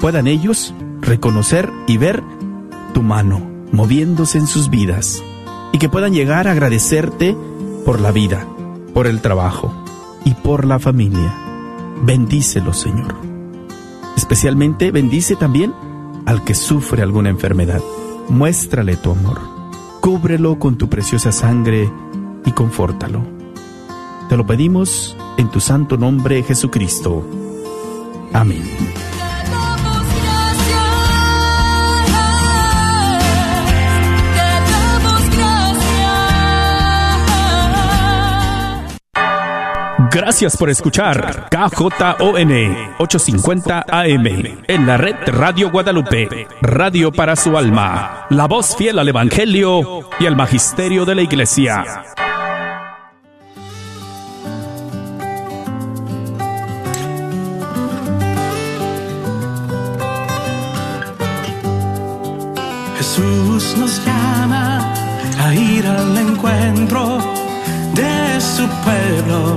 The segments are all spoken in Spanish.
puedan ellos reconocer y ver tu mano moviéndose en sus vidas y que puedan llegar a agradecerte por la vida, por el trabajo y por la familia. Bendícelo, Señor. Especialmente bendice también al que sufre alguna enfermedad. Muéstrale tu amor. Cúbrelo con tu preciosa sangre y confórtalo. Te lo pedimos en tu santo nombre, Jesucristo. Amén. Gracias por escuchar KJON 850 AM en la red Radio Guadalupe, radio para su alma, la voz fiel al Evangelio y al Magisterio de la Iglesia. Jesús nos llama a ir al encuentro de su pueblo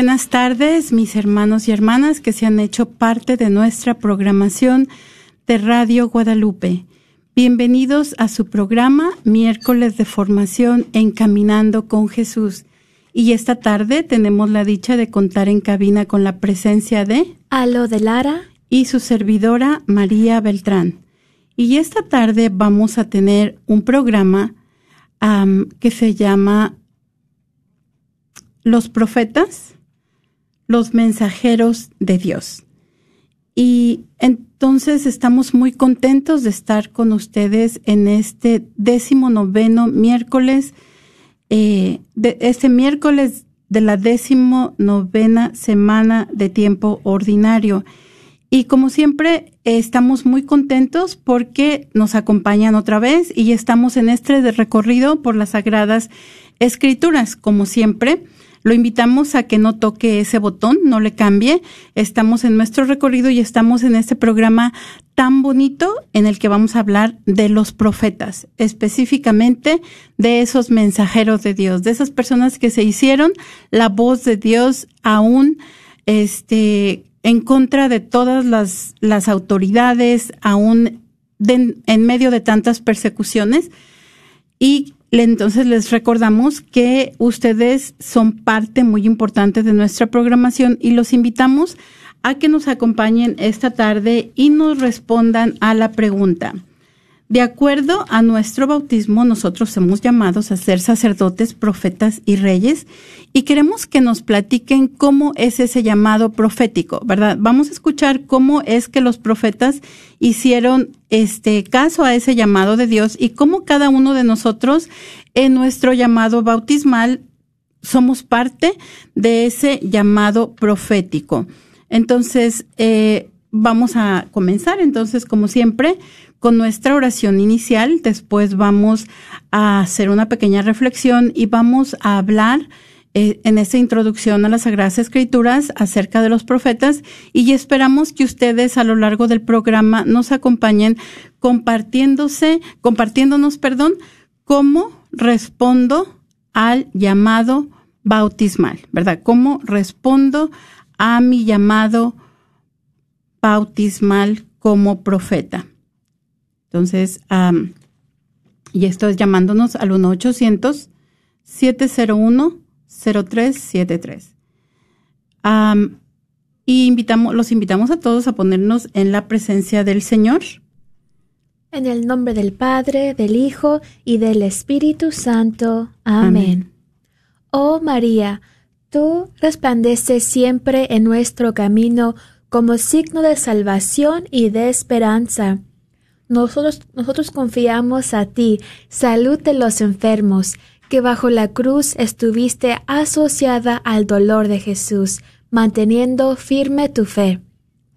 buenas tardes, mis hermanos y hermanas que se han hecho parte de nuestra programación de Radio Guadalupe. Bienvenidos a su programa Miércoles de Formación Encaminando con Jesús. Y esta tarde tenemos la dicha de contar en cabina con la presencia de Alo de Lara. y su servidora María Beltrán. Y esta tarde vamos a tener un programa am, que se llama Los profetas, los mensajeros de Dios. Y entonces estamos muy contentos de estar con ustedes en este décimo noveno miércoles, eh, de este miércoles de la décimo novena semana de tiempo ordinario. Y como siempre, estamos muy contentos porque nos acompañan otra vez y estamos en este recorrido por las Sagradas Escrituras, como siempre. Lo invitamos a que no toque ese botón, no le cambie. Estamos en nuestro recorrido y estamos en este programa tan bonito en el que vamos a hablar de los profetas, específicamente de esos mensajeros de Dios, de esas personas que se hicieron la voz de Dios aún este en contra de todas las, las autoridades, aún en medio de tantas persecuciones. Y entonces les recordamos que ustedes son parte muy importante de nuestra programación y los invitamos a que nos acompañen esta tarde y nos respondan a la pregunta. De acuerdo a nuestro bautismo, nosotros somos llamados a ser sacerdotes, profetas y reyes y queremos que nos platiquen cómo es ese llamado profético, ¿verdad? Vamos a escuchar cómo es que los profetas hicieron este caso a ese llamado de Dios y cómo cada uno de nosotros en nuestro llamado bautismal somos parte de ese llamado profético. Entonces, eh, vamos a comenzar entonces, como siempre, con nuestra oración inicial. Después vamos a hacer una pequeña reflexión y vamos a hablar eh, en esta introducción a las Sagradas Escrituras acerca de los profetas y esperamos que ustedes a lo largo del programa nos acompañen compartiéndose, compartiéndonos, perdón, cómo respondo al llamado bautismal, ¿verdad? ¿Cómo respondo a mi llamado bautismal como profeta? Entonces, y esto es llamándonos al 1-800-701-0373. y invitamos, los invitamos a todos a ponernos en la presencia del Señor. En el nombre del Padre, del Hijo y del Espíritu Santo. Amén. Oh María, tú resplandeces siempre en nuestro camino como signo de salvación y de esperanza nosotros, nosotros confiamos a ti, salud de los enfermos, que bajo la cruz estuviste asociada al dolor de Jesús, manteniendo firme tu fe.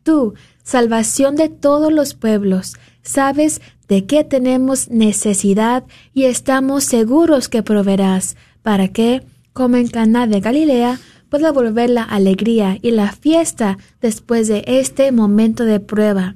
Tú, salvación de todos los pueblos, sabes de qué tenemos necesidad y estamos seguros que proveerás, para que, como en Caná de Galilea, pueda volver la alegría y la fiesta después de este momento de prueba.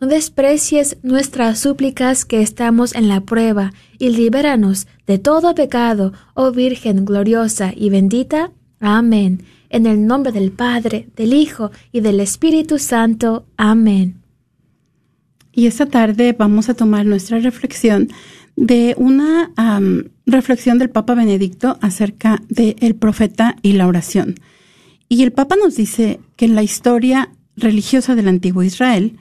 no desprecies nuestras súplicas que estamos en la prueba, y libéranos de todo pecado, oh Virgen gloriosa y bendita. Amén. En el nombre del Padre, del Hijo y del Espíritu Santo. Amén. Y esta tarde vamos a tomar nuestra reflexión de una reflexión del Papa Benedicto acerca del profeta y la oración. Y el Papa nos dice que en la historia religiosa del antiguo Israel,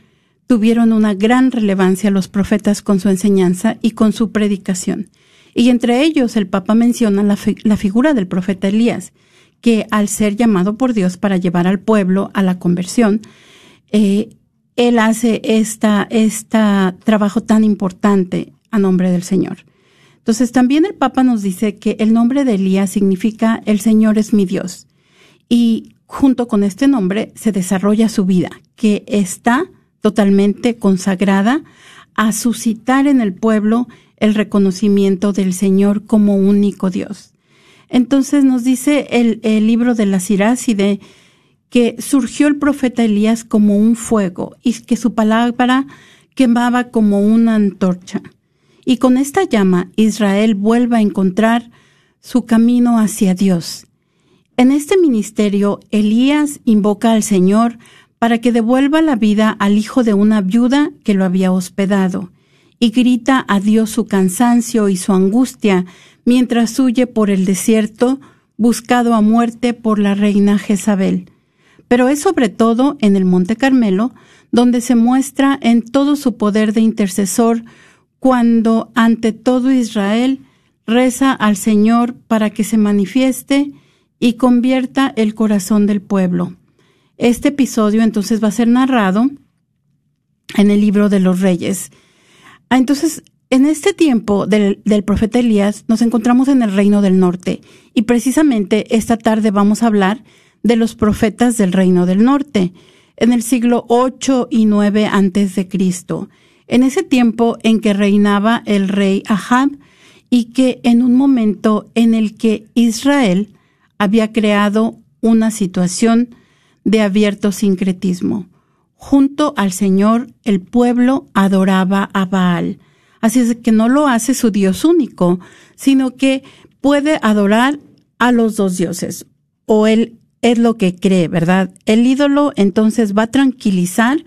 tuvieron una gran relevancia los profetas con su enseñanza y con su predicación. Y entre ellos el Papa menciona la, figura del profeta Elías, que al ser llamado por Dios para llevar al pueblo a la conversión, eh, él hace esta, este trabajo tan importante a nombre del Señor. Entonces también el Papa nos dice que el nombre de Elías significa el Señor es mi Dios. Y junto con este nombre se desarrolla su vida, que está totalmente consagrada a suscitar en el pueblo el reconocimiento del Señor como único Dios. Entonces nos dice el, libro de la Siráside que surgió el profeta Elías como un fuego y que su palabra quemaba como una antorcha. Y con esta llama Israel vuelve a encontrar su camino hacia Dios. En este ministerio Elías invoca al Señor para que devuelva la vida al hijo de una viuda que lo había hospedado, y grita a Dios su cansancio y su angustia mientras huye por el desierto, buscado a muerte por la reina Jezabel. Pero es sobre todo en el Monte Carmelo donde se muestra en todo su poder de intercesor cuando ante todo Israel reza al Señor para que se manifieste y convierta el corazón del pueblo. Este episodio entonces va a ser narrado en el libro de los reyes. Ah, entonces, en este tiempo del, del, profeta Elías nos encontramos en el reino del norte y precisamente esta tarde vamos a hablar de los profetas del reino del norte en el siglo 8 y 9 antes de Cristo. En ese tiempo en que reinaba el rey Ahab y que en un momento en el que Israel había creado una situación de abierto sincretismo. Junto al Señor, el pueblo adoraba a Baal. Así es que no lo hace su Dios único, sino que puede adorar a los dos dioses. O él es lo que cree, ¿verdad? El ídolo entonces va a tranquilizar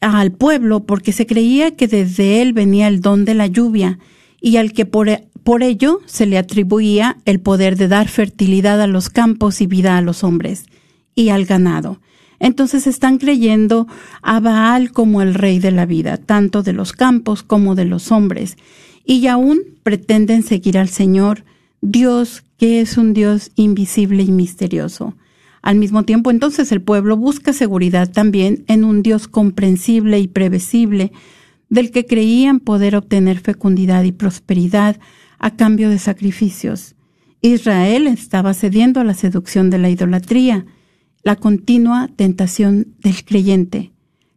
al pueblo porque se creía que desde él venía el don de la lluvia y al que por, por ello se le atribuía el poder de dar fertilidad a los campos y vida a los hombres y al ganado. Entonces están creyendo a Baal como el rey de la vida, tanto de los campos como de los hombres, y aún pretenden seguir al Señor, Dios que es un Dios invisible y misterioso. Al mismo tiempo, entonces el pueblo busca seguridad también en un Dios comprensible y previsible, del que creían poder obtener fecundidad y prosperidad a cambio de sacrificios. Israel estaba cediendo a la seducción de la idolatría, la continua tentación del creyente,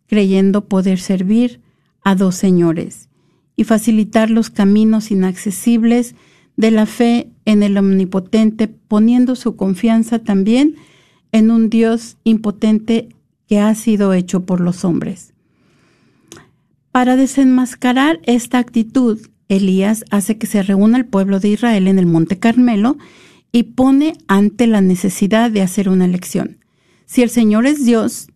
creyendo poder servir a dos señores y facilitar los caminos inaccesibles de la fe en el Omnipotente, poniendo su confianza también en un Dios impotente que ha sido hecho por los hombres. Para desenmascarar esta actitud, Elías hace que se reúna el pueblo de Israel en el Monte Carmelo y pone ante la necesidad de hacer una elección. Si el Señor es Dios,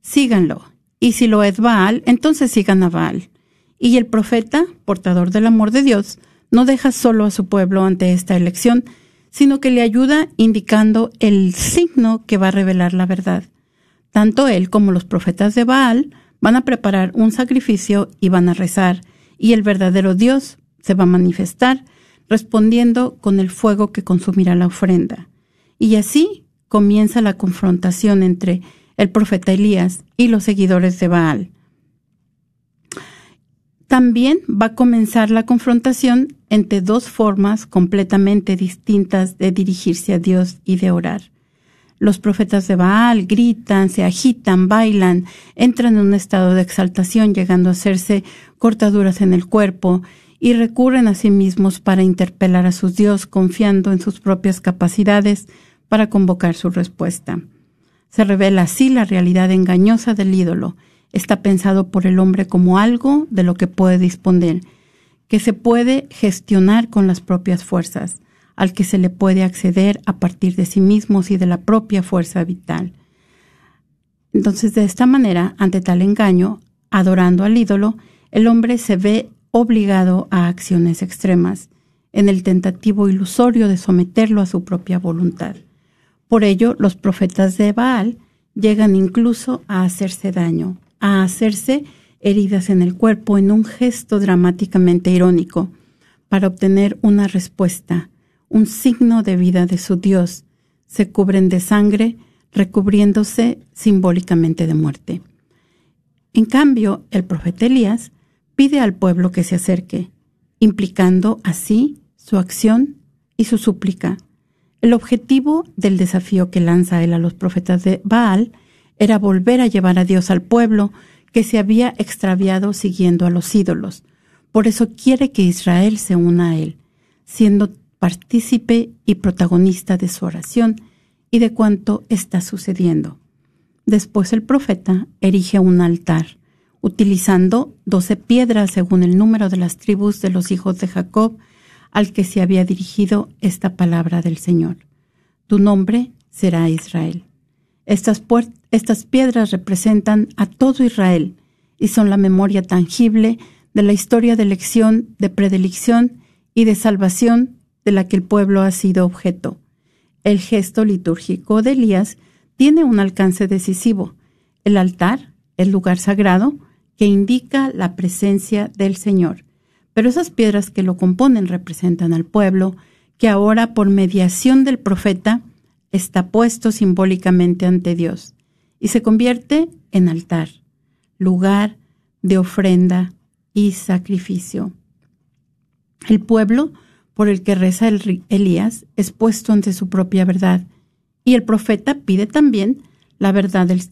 síganlo, y si lo es Baal, entonces sigan a Baal. Y el profeta, portador del amor de Dios, no deja solo a su pueblo ante esta elección, sino que le ayuda indicando el signo que va a revelar la verdad. Tanto él como los profetas de Baal van a preparar un sacrificio y van a rezar, y el verdadero Dios se va a manifestar respondiendo con el fuego que consumirá la ofrenda. Y así comienza la confrontación entre el profeta Elías y los seguidores de Baal. También va a comenzar la confrontación entre dos formas completamente distintas de dirigirse a Dios y de orar. Los profetas de Baal gritan, se agitan, bailan, entran en un estado de exaltación, llegando a hacerse cortaduras en el cuerpo, y recurren a sí mismos para interpelar a sus Dios, confiando en sus propias capacidades para convocar su respuesta. Se revela así la realidad engañosa del ídolo. Está pensado por el hombre como algo de lo que puede disponer, que se puede gestionar con las propias fuerzas al que se le puede acceder a partir de sí mismos y de la propia fuerza vital. Entonces, de esta manera, ante tal engaño, adorando al ídolo, el hombre se ve obligado a acciones extremas, en el tentativo ilusorio de someterlo a su propia voluntad. Por ello, los profetas de Baal llegan incluso a hacerse daño, a hacerse heridas en el cuerpo en un gesto dramáticamente irónico, para obtener una respuesta un signo de vida de su Dios, se cubren de sangre, recubriéndose simbólicamente de muerte. En cambio, el profeta Elías pide al pueblo que se acerque, implicando así su acción y su súplica. El objetivo del desafío que lanza él a los profetas de Baal era volver a llevar a Dios al pueblo que se había extraviado siguiendo a los ídolos. Por eso quiere que Israel se una a él, siendo partícipe y protagonista de su oración y de cuanto está sucediendo. Después el profeta erige un altar, utilizando doce piedras según el número de las tribus de los hijos de Jacob, al que se había dirigido esta palabra del Señor. Tu nombre será Israel. Estas, piedras representan a todo Israel y son la memoria tangible de la historia de elección, de predilección y de salvación de la que el pueblo ha sido objeto. El gesto litúrgico de Elías tiene un alcance decisivo. El altar, el lugar sagrado, que indica la presencia del Señor, Pero esas piedras que lo componen representan al pueblo, que ahora por mediación del profeta está puesto simbólicamente ante Dios y se convierte en altar, lugar de ofrenda y sacrificio. El pueblo por el que reza el Elías es puesto ante su propia verdad y el profeta pide también la verdad del,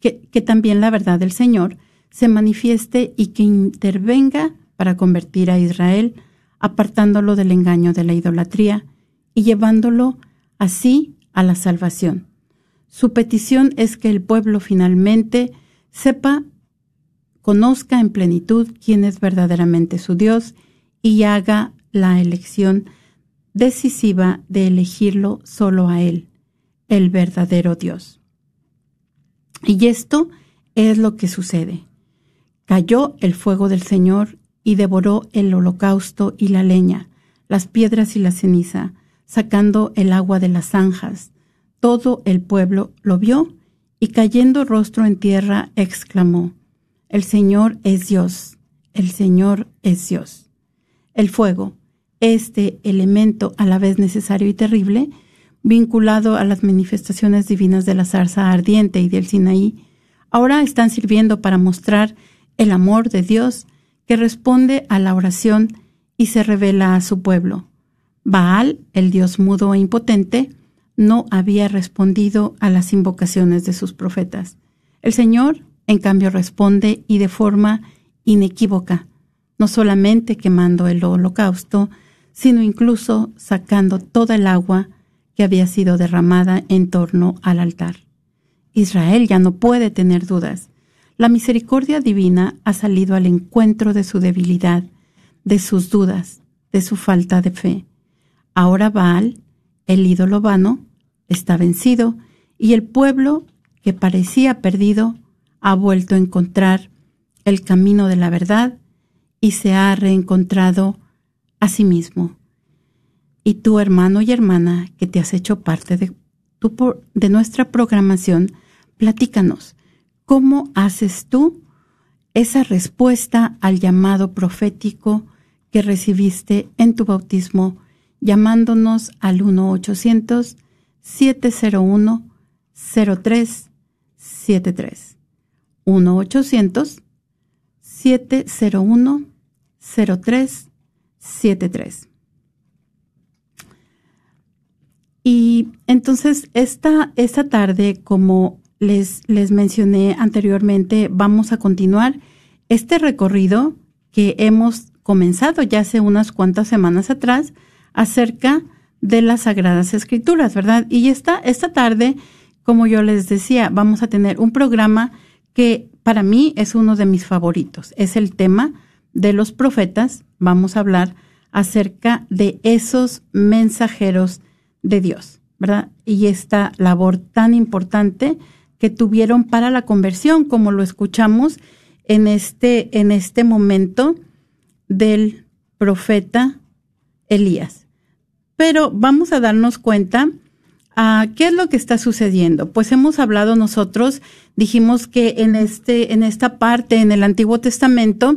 que, que también la verdad del Señor se manifieste y que intervenga para convertir a Israel, apartándolo del engaño de la idolatría y llevándolo así a la salvación. Su petición es que el pueblo finalmente sepa, conozca en plenitud quién es verdaderamente su Dios y haga la elección decisiva de elegirlo solo a Él, el verdadero Dios. Y esto es lo que sucede. Cayó el fuego del Señor y devoró el holocausto y la leña, las piedras y la ceniza, sacando el agua de las zanjas. Todo el pueblo lo vio y cayendo rostro en tierra exclamó, El Señor es Dios, el Señor es Dios. El fuego, este elemento a la vez necesario y terrible, vinculado a las manifestaciones divinas de la zarza ardiente y del Sinaí, ahora están sirviendo para mostrar el amor de Dios que responde a la oración y se revela a su pueblo. Baal, el dios mudo e impotente, no había respondido a las invocaciones de sus profetas. El Señor, en cambio, responde y de forma inequívoca, no solamente quemando el holocausto, sino incluso sacando toda el agua que había sido derramada en torno al altar. Israel ya no puede tener dudas. La misericordia divina ha salido al encuentro de su debilidad, de sus dudas, de su falta de fe. Ahora Baal, el ídolo vano, está vencido y el pueblo que parecía perdido ha vuelto a encontrar el camino de la verdad y se ha reencontrado a sí mismo. Y tú, hermano y hermana, que te has hecho parte de, de nuestra programación, platícanos, ¿cómo haces tú esa respuesta al llamado profético que recibiste en tu bautismo, llamándonos al 1-800-701-0373? 1-800-701-0373. Y entonces esta, esta tarde, como les, les mencioné anteriormente, vamos a continuar este recorrido que hemos comenzado ya hace unas cuantas semanas atrás acerca de las Sagradas Escrituras, ¿verdad? Y esta, esta tarde, como yo les decía, vamos a tener un programa que para mí es uno de mis favoritos. Es el tema de los profetas. Vamos a hablar acerca de esos mensajeros de Dios, ¿verdad? Y esta labor tan importante que tuvieron para la conversión, como lo escuchamos en este, en este momento del profeta Elías. Pero vamos a darnos cuenta a ah, qué es lo que está sucediendo. Pues hemos hablado nosotros, dijimos que en este, en esta parte, en el Antiguo Testamento,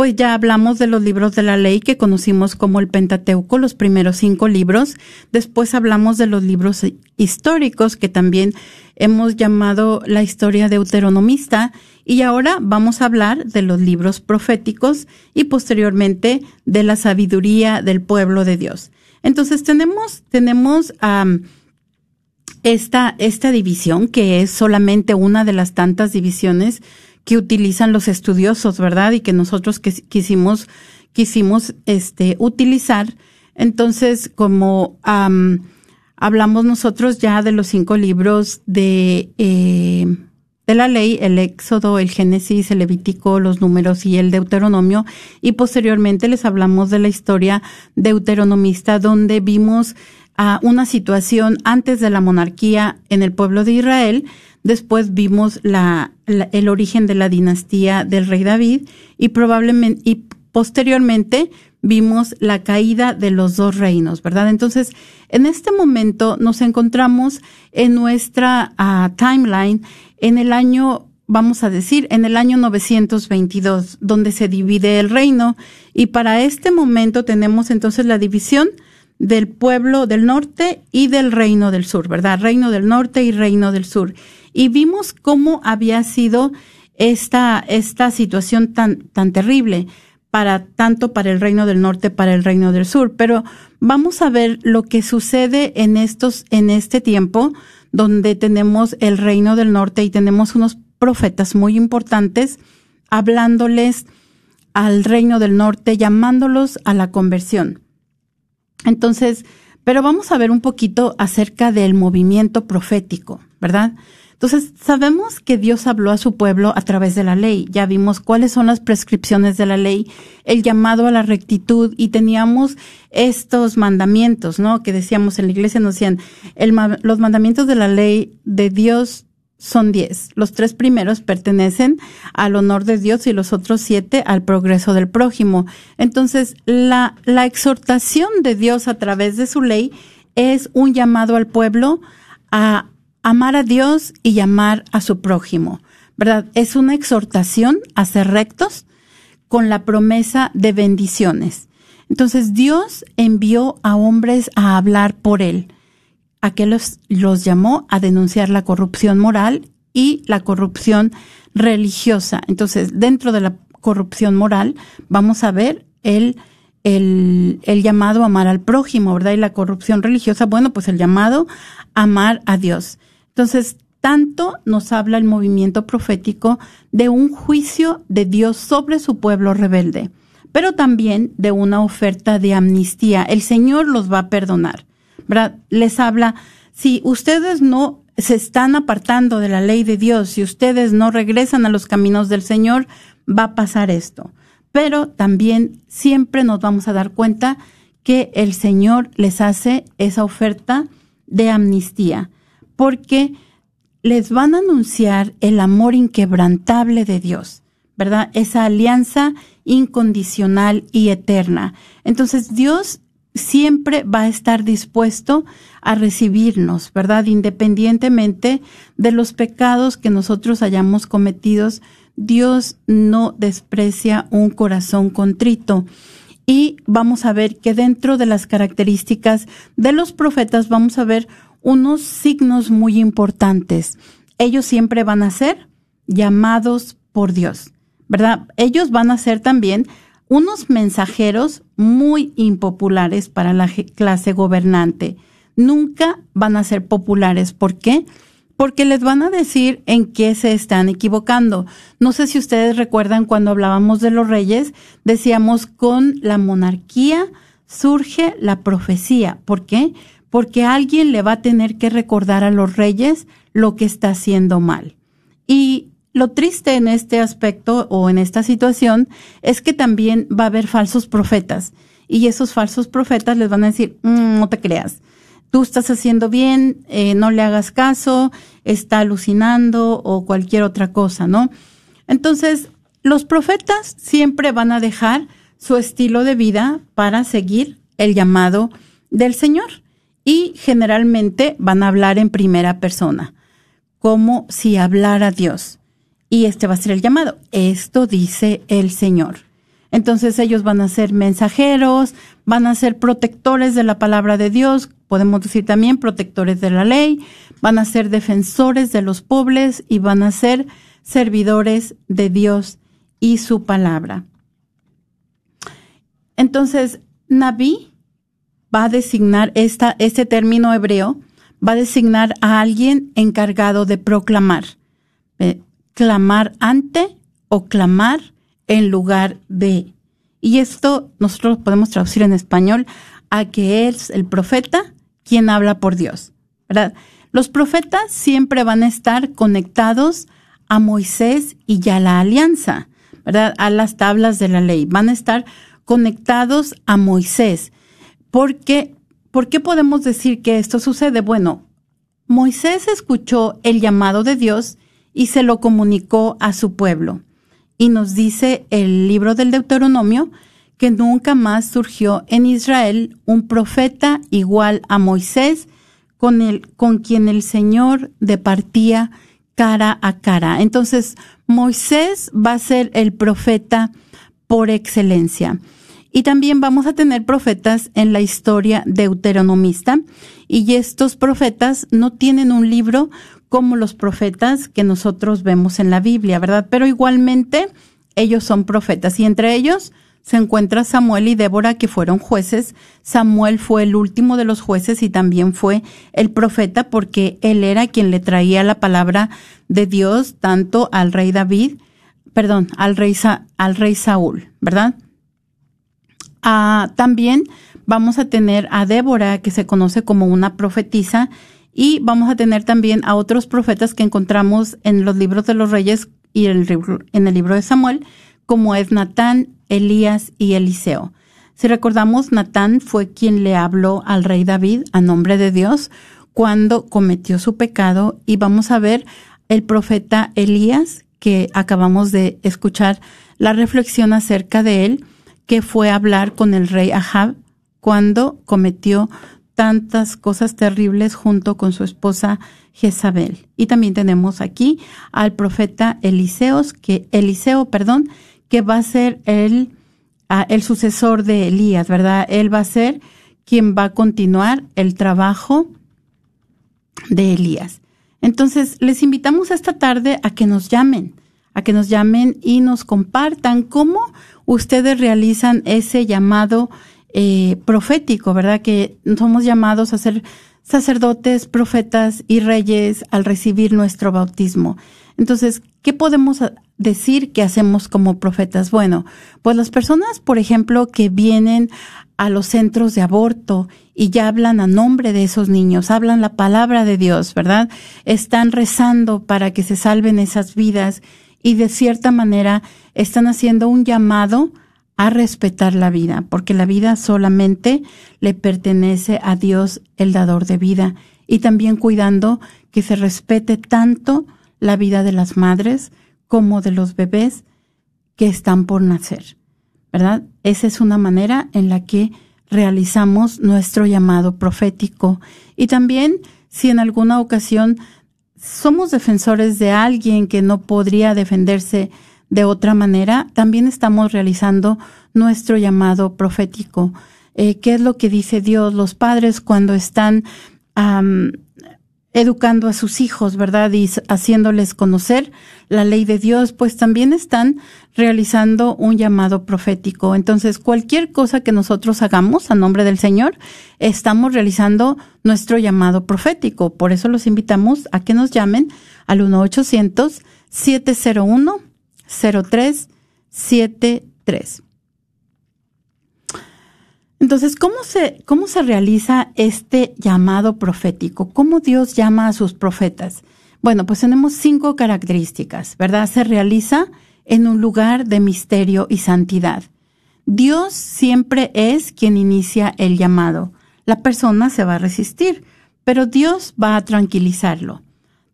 pues ya hablamos de los libros de la ley que conocimos como el Pentateuco, los primeros cinco libros. Después hablamos de los libros históricos que también hemos llamado la historia deuteronomista. Y ahora vamos a hablar de los libros proféticos y posteriormente de la sabiduría del pueblo de Dios. Entonces tenemos, tenemos esta, esta división que es solamente una de las tantas divisiones que utilizan los estudiosos, ¿verdad? Y que nosotros quisimos, quisimos este, utilizar. Entonces, como hablamos nosotros ya de los cinco libros de, eh, de la ley, el Éxodo, el Génesis, el Levítico, los números y el Deuteronomio, y posteriormente les hablamos de la historia deuteronomista, donde vimos a una situación antes de la monarquía en el pueblo de Israel, Después vimos la, el origen de la dinastía del rey David y probablemente y posteriormente vimos la caída de los dos reinos, ¿verdad? Entonces, en este momento nos encontramos en nuestra ah, timeline en el año, vamos a decir, en el año 922, donde se divide el reino. Y para este momento tenemos entonces la división del pueblo del norte y del reino del sur, ¿verdad? Reino del norte y reino del sur. Y vimos cómo había sido esta, esta situación tan, tan terrible para tanto para el reino del norte, para el reino del sur. Pero vamos a ver lo que sucede en estos, en este tiempo, donde tenemos el reino del norte y tenemos unos profetas muy importantes hablándoles al reino del norte, llamándolos a la conversión. Entonces, pero vamos a ver un poquito acerca del movimiento profético, ¿verdad? Entonces, sabemos que Dios habló a su pueblo a través de la ley. Ya vimos cuáles son las prescripciones de la ley, el llamado a la rectitud y teníamos estos mandamientos, ¿no? Que decíamos en la iglesia, nos decían, los mandamientos de la ley de Dios son diez. Los tres primeros pertenecen al honor de Dios y los otros siete al progreso del prójimo. Entonces, la, la exhortación de Dios a través de su ley es un llamado al pueblo a amar a Dios y llamar a su prójimo, ¿verdad? Es una exhortación a ser rectos con la promesa de bendiciones. Entonces Dios envió a hombres a hablar por él a que los, los llamó a denunciar la corrupción moral y la corrupción religiosa. Entonces, dentro de la corrupción moral, vamos a ver el, el, el, llamado a amar al prójimo, ¿verdad? Y la corrupción religiosa, bueno, pues el llamado a amar a Dios. Entonces, tanto nos habla el movimiento profético de un juicio de Dios sobre su pueblo rebelde, pero también de una oferta de amnistía. El Señor los va a perdonar. Les habla, si ustedes no se están apartando de la ley de Dios, si ustedes no regresan a los caminos del Señor, va a pasar esto. Pero también siempre nos vamos a dar cuenta que el Señor les hace esa oferta de amnistía, porque les van a anunciar el amor inquebrantable de Dios, ¿verdad? Esa alianza incondicional y eterna. Entonces Dios siempre va a estar dispuesto a recibirnos, ¿verdad? Independientemente de los pecados que nosotros hayamos cometidos, Dios no desprecia un corazón contrito. Y vamos a ver que dentro de las características de los profetas vamos a ver unos signos muy importantes. Ellos siempre van a ser llamados por Dios, ¿verdad? Ellos van a ser también unos mensajeros muy impopulares para la clase gobernante. Nunca van a ser populares. ¿Por qué? Porque les van a decir en qué se están equivocando. No sé si ustedes recuerdan cuando hablábamos de los reyes, decíamos con la monarquía surge la profecía. ¿Por qué? Porque alguien le va a tener que recordar a los reyes lo que está haciendo mal. Y lo triste en este aspecto o en esta situación es que también va a haber falsos profetas y esos falsos profetas les van a decir, mm, no te creas, tú estás haciendo bien, eh, no le hagas caso, está alucinando o cualquier otra cosa, ¿no? Entonces, los profetas siempre van a dejar su estilo de vida para seguir el llamado del Señor y generalmente van a hablar en primera persona, como si hablara Dios y este va a ser el llamado. Esto dice el Señor. Entonces ellos van a ser mensajeros, van a ser protectores de la palabra de Dios, podemos decir también protectores de la ley, van a ser defensores de los pobres y van a ser servidores de Dios y su palabra. Entonces, Naví va a designar este término hebreo, va a designar a alguien encargado de proclamar. Eh, clamar ante o clamar en lugar de. Y esto nosotros podemos traducir en español a que es el profeta quien habla por Dios, ¿verdad? Los profetas siempre van a estar conectados a Moisés y ya la alianza, ¿verdad? A las tablas de la ley. Van a estar conectados a Moisés. ¿Por qué podemos decir que esto sucede? Bueno, Moisés escuchó el llamado de Dios y se lo comunicó a su pueblo. Y nos dice el libro del Deuteronomio que nunca más surgió en Israel un profeta igual a Moisés, con, el, con quien el Señor departía cara a cara. Entonces, Moisés va a ser el profeta por excelencia. Y también vamos a tener profetas en la historia deuteronomista. Y estos profetas no tienen un libro como los profetas que nosotros vemos en la Biblia, ¿verdad? Pero igualmente ellos son profetas y entre ellos se encuentra Samuel y Débora que fueron jueces. Samuel fue el último de los jueces y también fue el profeta porque él era quien le traía la palabra de Dios tanto al rey David, perdón, al rey, al rey Saúl, ¿verdad? Ah, también vamos a tener a Débora que se conoce como una profetisa y vamos a tener también a otros profetas que encontramos en los libros de los reyes y en el libro de Samuel, como es Natán, Elías y Eliseo. Si recordamos, Natán fue quien le habló al rey David a nombre de Dios cuando cometió su pecado y vamos a ver el profeta Elías que acabamos de escuchar la reflexión acerca de él que fue hablar con el rey Ahab cuando cometió tantas cosas terribles junto con su esposa Jezabel. Y también tenemos aquí al profeta Eliseos, que Eliseo, perdón, que va a ser el, ah, el sucesor de Elías, ¿verdad? Él va a ser quien va a continuar el trabajo de Elías. Entonces, les invitamos esta tarde a que nos llamen, a que nos llamen y nos compartan cómo ustedes realizan ese llamado eh, profético, ¿verdad? Que somos llamados a ser sacerdotes, profetas y reyes al recibir nuestro bautismo. Entonces, ¿qué podemos decir que hacemos como profetas? Bueno, pues las personas, por ejemplo, que vienen a los centros de aborto y ya hablan a nombre de esos niños, hablan la palabra de Dios, ¿verdad? Están rezando para que se salven esas vidas y de cierta manera están haciendo un llamado a respetar la vida, porque la vida solamente le pertenece a Dios, el dador de vida, y también cuidando que se respete tanto la vida de las madres como de los bebés que están por nacer, ¿verdad? Esa es una manera en la que realizamos nuestro llamado profético. Y también, si en alguna ocasión somos defensores de alguien que no podría defenderse de otra manera, también estamos realizando nuestro llamado profético. Eh, ¿Qué es lo que dice Dios? Los padres cuando están educando a sus hijos, ¿verdad? Y haciéndoles conocer la ley de Dios, pues también están realizando un llamado profético. Entonces, cualquier cosa que nosotros hagamos a nombre del Señor, estamos realizando nuestro llamado profético. Por eso los invitamos a que nos llamen al 1-800-701-0373. Entonces, ¿cómo se, ¿cómo se realiza este llamado profético? ¿Cómo Dios llama a sus profetas? Bueno, pues tenemos cinco características, ¿verdad? Se realiza en un lugar de misterio y santidad. Dios siempre es quien inicia el llamado. La persona se va a resistir, pero Dios va a tranquilizarlo.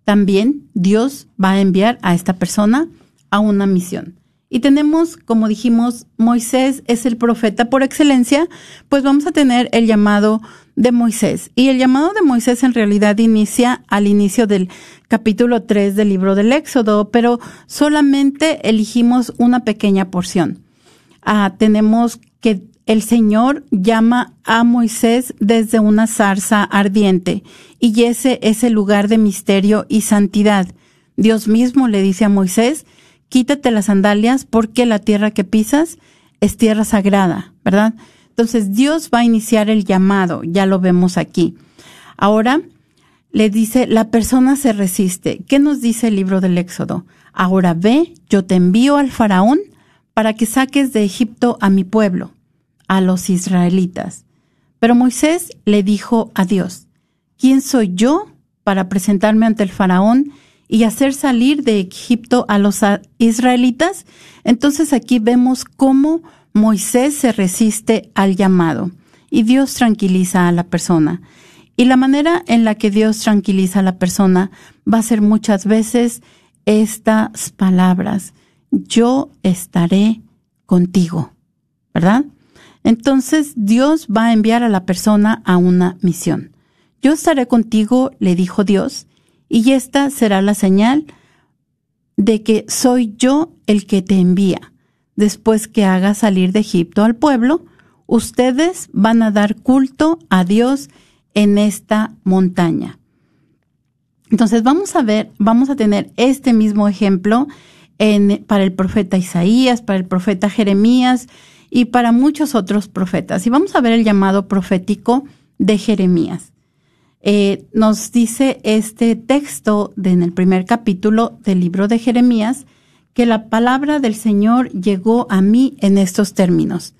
También Dios va a enviar a esta persona a una misión. Y tenemos, como dijimos, Moisés es el profeta por excelencia, pues vamos a tener el llamado de Moisés. Y el llamado de Moisés en realidad inicia al inicio del capítulo 3 del libro del Éxodo, pero solamente elegimos una pequeña porción. Ah, tenemos que el Señor llama a Moisés desde una zarza ardiente y ese es el lugar de misterio y santidad. Dios mismo le dice a Moisés, quítate las sandalias porque la tierra que pisas es tierra sagrada, ¿verdad? Entonces Dios va a iniciar el llamado, ya lo vemos aquí. Ahora le dice, la persona se resiste. ¿Qué nos dice el libro del Éxodo? Ahora ve, yo te envío al faraón para que saques de Egipto a mi pueblo, a los israelitas. Pero Moisés le dijo a Dios, ¿quién soy yo para presentarme ante el faraón y hacer salir de Egipto a los israelitas, entonces aquí vemos cómo Moisés se resiste al llamado y Dios tranquiliza a la persona. Y la manera en la que Dios tranquiliza a la persona va a ser muchas veces estas palabras, yo estaré contigo, ¿verdad? Entonces Dios va a enviar a la persona a una misión. Yo estaré contigo, le dijo Dios, y esta será la señal de que soy yo el que te envía. Después que haga salir de Egipto al pueblo, ustedes van a dar culto a Dios en esta montaña. Entonces vamos a ver, vamos a tener este mismo ejemplo para el profeta Isaías, para el profeta Jeremías y para muchos otros profetas. Y vamos a ver el llamado profético de Jeremías. Eh, nos dice este texto de, en el primer capítulo del libro de Jeremías que la palabra del Señor llegó a mí en estos términos.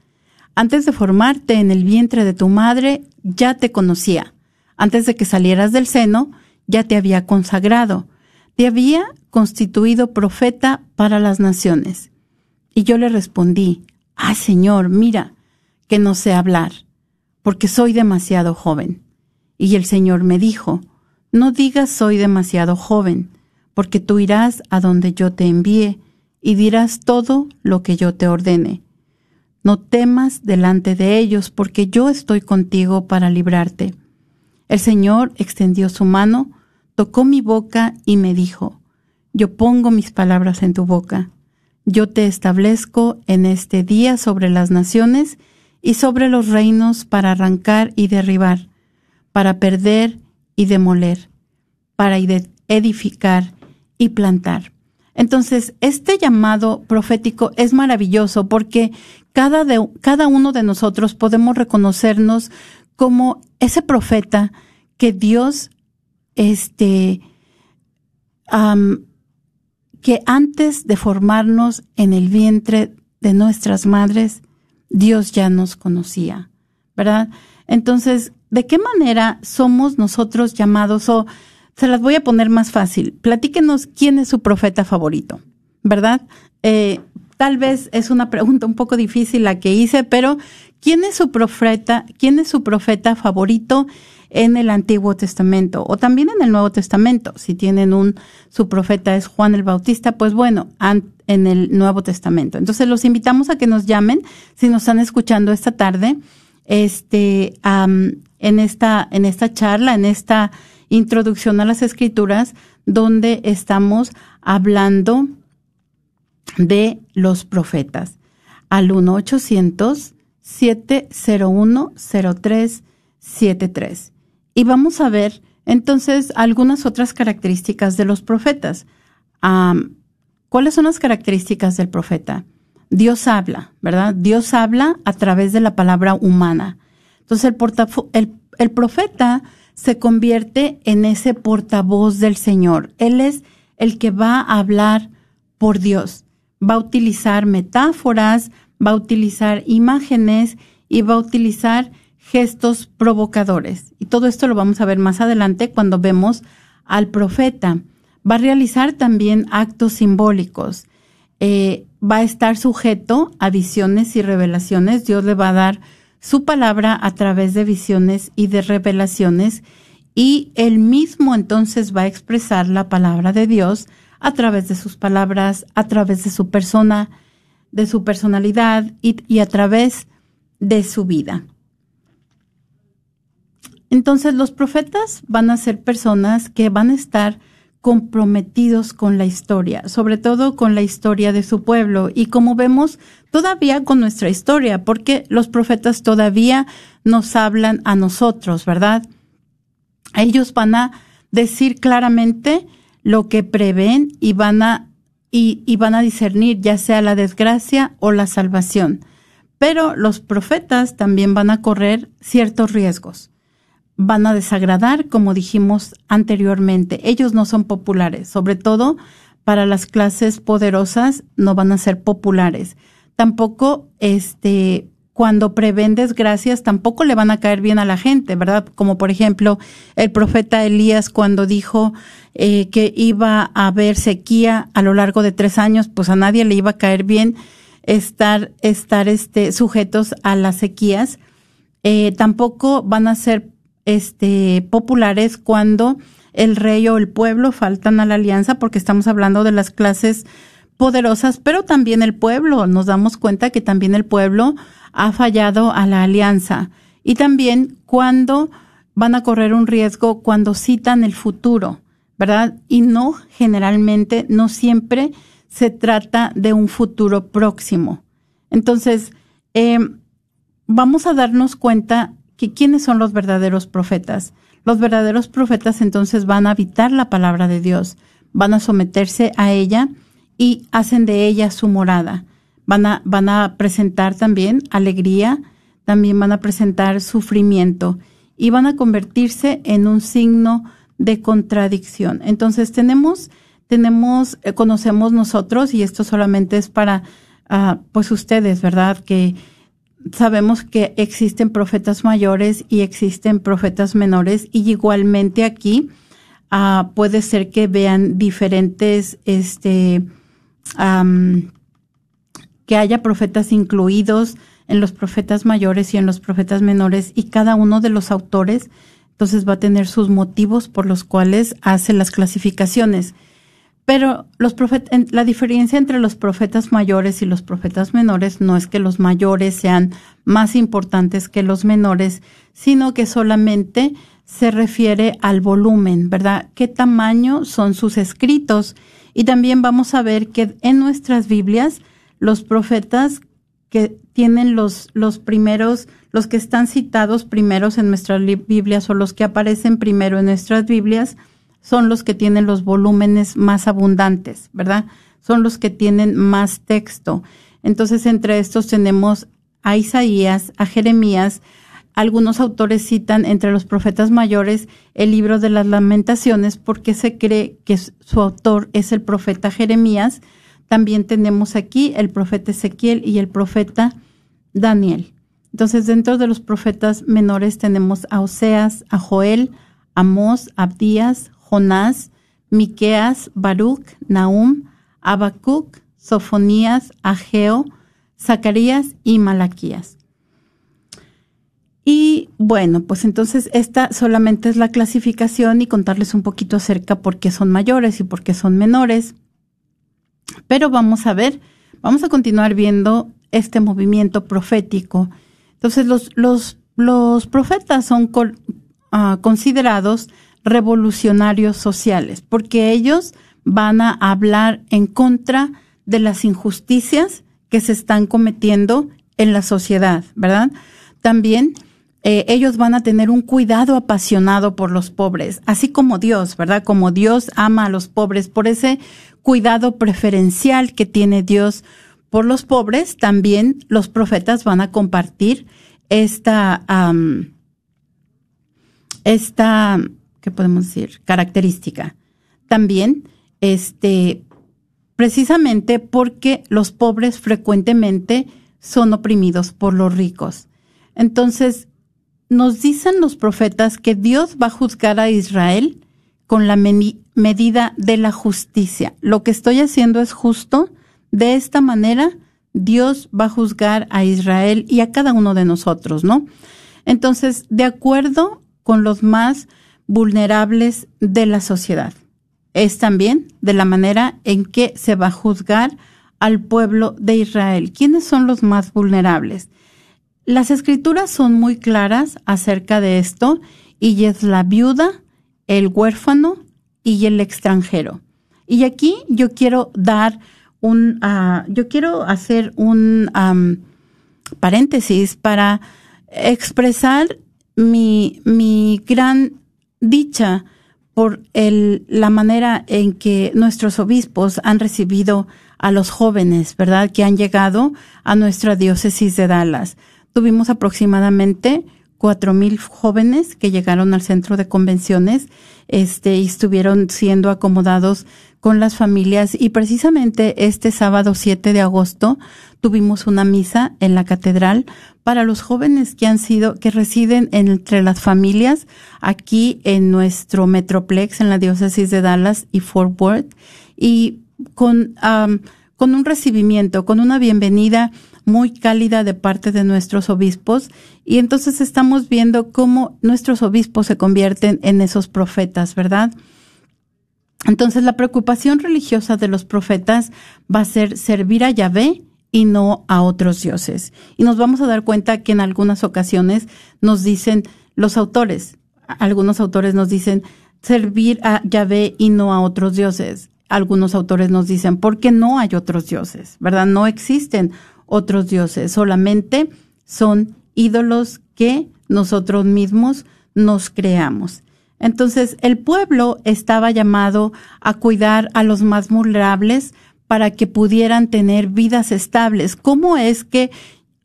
Antes de formarte en el vientre de tu madre, ya te conocía. Antes de que salieras del seno, ya te había consagrado. Te había constituido profeta para las naciones. Y yo le respondí, Ah, Señor, mira, que no sé hablar, porque soy demasiado joven. Y el Señor me dijo, No digas soy demasiado joven, porque tú irás a donde yo te envíe y dirás todo lo que yo te ordene. No temas delante de ellos, porque yo estoy contigo para librarte. El Señor extendió su mano, tocó mi boca y me dijo, Yo pongo mis palabras en tu boca. Yo te establezco en este día sobre las naciones y sobre los reinos para arrancar y derribar, para perder y demoler, para edificar y plantar. Entonces, este llamado profético es maravilloso porque cada, de, cada uno de nosotros podemos reconocernos como ese profeta que Dios, este, que antes de formarnos en el vientre de nuestras madres, Dios ya nos conocía, ¿verdad? Entonces, ¿de qué manera somos nosotros llamados o se las voy a poner más fácil. Platíquenos quién es su profeta favorito, ¿verdad? Eh, tal vez es una pregunta un poco difícil la que hice, pero ¿quién es su profeta, quién es su profeta favorito en el Antiguo Testamento o también en el Nuevo Testamento? Si tienen un, su profeta es Juan el Bautista, pues bueno, en el Nuevo Testamento. Entonces los invitamos a que nos llamen si nos están escuchando esta tarde, este, en esta, en esta charla, en esta Introducción a las Escrituras, donde estamos hablando de los profetas. Al 1-800-701-0373. Y vamos a ver entonces algunas otras características de los profetas. ¿Cuáles son las características del profeta? Dios habla, ¿verdad? Dios habla a través de la palabra humana. Entonces el, el, profeta se convierte en ese portavoz del Señor. Él es el que va a hablar por Dios. Va a utilizar metáforas, va a utilizar imágenes y va a utilizar gestos provocadores. Y todo esto lo vamos a ver más adelante cuando vemos al profeta. Va a realizar también actos simbólicos. Eh, va a estar sujeto a visiones y revelaciones. Dios le va a dar su palabra a través de visiones y de revelaciones y él mismo entonces va a expresar la palabra de Dios a través de sus palabras, a través de su persona, de su personalidad y, y a través de su vida. Entonces los profetas van a ser personas que van a estar comprometidos con la historia, sobre todo con la historia de su pueblo y como vemos todavía con nuestra historia, porque los profetas todavía nos hablan a nosotros, ¿verdad? Ellos van a decir claramente lo que prevén y van a y, y, van a discernir ya sea la desgracia o la salvación. Pero los profetas también van a correr ciertos riesgos van a desagradar, como dijimos anteriormente. Ellos no son populares, sobre todo para las clases poderosas no van a ser populares. Tampoco, este, cuando prevén desgracias, tampoco le van a caer bien a la gente, ¿verdad? Como por ejemplo el profeta Elías cuando dijo eh, que iba a haber sequía a lo largo de tres años, pues a nadie le iba a caer bien estar, estar este, sujetos a las sequías. Eh, tampoco van a ser este, populares cuando el rey o el pueblo faltan a la alianza, porque estamos hablando de las clases poderosas, pero también el pueblo. Nos damos cuenta que también el pueblo ha fallado a la alianza. Y también cuando van a correr un riesgo cuando citan el futuro. ¿verdad? Y no generalmente, no siempre se trata de un futuro próximo. Entonces, em, vamos a darnos cuenta que quiénes son los verdaderos profetas. Los verdaderos profetas entonces van a habitar la palabra de Dios, van a someterse a ella y hacen de ella su morada. Van a, van a presentar también alegría, también van a presentar sufrimiento y van a convertirse en un signo de contradicción. Entonces tenemos, tenemos, eh, conocemos nosotros, y esto solamente es para, ah, pues ustedes, ¿verdad? Que sabemos que existen profetas mayores y existen profetas menores y igualmente aquí ah, puede ser que vean diferentes, este, que haya profetas incluidos en los profetas mayores y en los profetas menores y cada uno de los autores entonces va a tener sus motivos por los cuales hace las clasificaciones. Pero los la diferencia entre los profetas mayores y los profetas menores no es que los mayores sean más importantes que los menores, sino que solamente se refiere al volumen, ¿verdad? ¿Qué tamaño son sus escritos? Y también vamos a ver que en nuestras Biblias los profetas que tienen los, los primeros, los que están citados primeros en nuestras Biblias o los que aparecen primero en nuestras Biblias, son los que tienen los volúmenes más abundantes, ¿verdad? Son los que tienen más texto. Entonces, entre estos tenemos a Isaías, a Jeremías. Algunos autores citan entre los profetas mayores el libro de las lamentaciones porque se cree que su autor es el profeta Jeremías. También tenemos aquí el profeta Ezequiel y el profeta Daniel. Entonces, dentro de los profetas menores tenemos a Oseas, a Joel, Amós, Abdías, Jonás, Miqueas, Baruch, Nahum, Habacuc, Sofonías, Ageo, Zacarías y Malaquías. Y bueno, pues entonces esta solamente es la clasificación y contarles un poquito acerca por qué son mayores y por qué son menores. Pero vamos a ver, vamos a continuar viendo este movimiento profético. Entonces los, los, los profetas son ah, considerados revolucionarios sociales, porque ellos van a hablar en contra de las injusticias que se están cometiendo en la sociedad, ¿verdad? También eh, ellos van a tener un cuidado apasionado por los pobres, así como Dios, ¿verdad? Como Dios ama a los pobres, por ese cuidado preferencial que tiene Dios por los pobres, también los profetas van a compartir esta, esta ¿qué podemos decir? Característica. También, este, precisamente porque los pobres frecuentemente son oprimidos por los ricos. Entonces, nos dicen los profetas que Dios va a juzgar a Israel con la medida de la justicia. Lo que estoy haciendo es justo. De esta manera, Dios va a juzgar a Israel y a cada uno de nosotros, ¿no? Entonces, de acuerdo con los más vulnerables de la sociedad. Es también de la manera en que se va a juzgar al pueblo de Israel. ¿Quiénes son los más vulnerables? Las escrituras son muy claras acerca de esto y es la viuda, el huérfano y el extranjero. Y aquí yo quiero dar un, ah, yo quiero hacer un paréntesis para expresar mi, mi gran dicha por el, la manera en que nuestros obispos han recibido a los jóvenes, ¿verdad? Que han llegado a nuestra diócesis de Dallas. Tuvimos aproximadamente cuatro mil jóvenes que llegaron al centro de convenciones, este, y estuvieron siendo acomodados con las familias y precisamente este sábado 7 de agosto tuvimos una misa en la catedral para los jóvenes que han sido, que residen entre las familias aquí en nuestro Metroplex, en la diócesis de Dallas y Fort Worth, y con, con un recibimiento, con una bienvenida muy cálida de parte de nuestros obispos y entonces estamos viendo cómo nuestros obispos se convierten en esos profetas, ¿verdad? Entonces la preocupación religiosa de los profetas va a ser servir a Yahvé y no a otros dioses. Y nos vamos a dar cuenta que en algunas ocasiones nos dicen los autores, algunos autores nos dicen, servir a Yahvé y no a otros dioses? Algunos autores nos dicen, porque no hay otros dioses, ¿verdad? No existen otros dioses, solamente son ídolos que nosotros mismos nos creamos. Entonces, el pueblo estaba llamado a cuidar a los más vulnerables para que pudieran tener vidas estables. ¿Cómo es que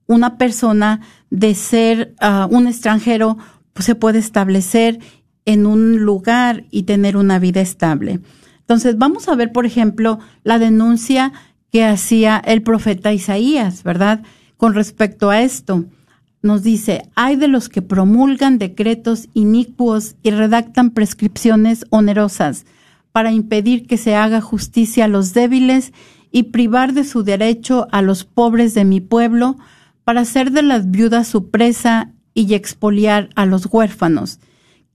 una persona de ser ah, un extranjero pues, se puede establecer en un lugar y tener una vida estable? Entonces, vamos a ver, por ejemplo, la denuncia que hacía el profeta Isaías, ¿verdad? Con respecto a esto nos dice, hay de los que promulgan decretos inicuos y redactan prescripciones onerosas para impedir que se haga justicia a los débiles y privar de su derecho a los pobres de mi pueblo, para hacer de las viudas su presa y expoliar a los huérfanos.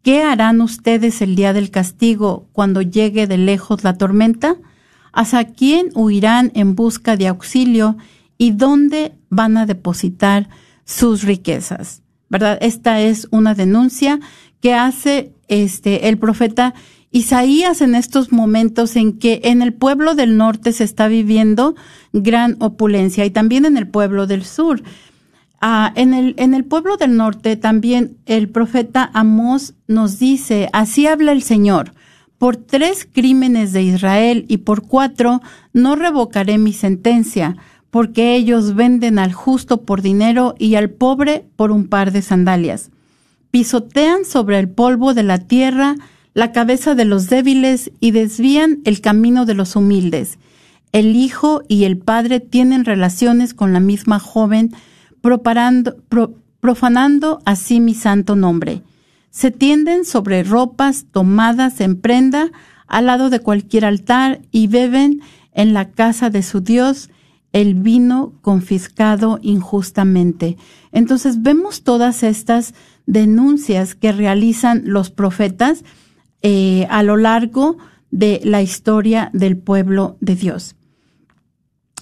¿Qué harán ustedes el día del castigo cuando llegue de lejos la tormenta? ¿Hasta quién huirán en busca de auxilio y dónde van a depositar sus riquezas, ¿verdad? Esta es una denuncia que hace este el profeta Isaías en estos momentos en que en el pueblo del norte se está viviendo gran opulencia y también en el pueblo del sur. Ah, en, el, en el pueblo del norte también el profeta Amós nos dice, así habla el Señor, por tres crímenes de Israel y por cuatro no revocaré mi sentencia, porque ellos venden al justo por dinero y al pobre por un par de sandalias. Pisotean sobre el polvo de la tierra la cabeza de los débiles y desvían el camino de los humildes. El hijo y el padre tienen relaciones con la misma joven, profanando así mi santo nombre. Se tienden sobre ropas tomadas en prenda al lado de cualquier altar y beben en la casa de su Dios el vino confiscado injustamente. Entonces vemos todas estas denuncias que realizan los profetas eh, a lo largo de la historia del pueblo de Dios.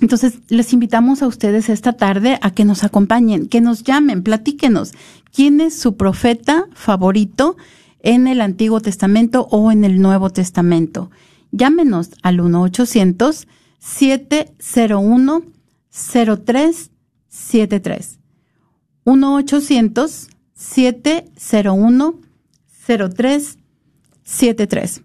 Entonces, les invitamos a ustedes esta tarde a que nos acompañen, que nos llamen, platíquenos quién es su profeta favorito en el Antiguo Testamento o en el Nuevo Testamento. Llámenos al 1 800 701-0373. 1-800-701-0373.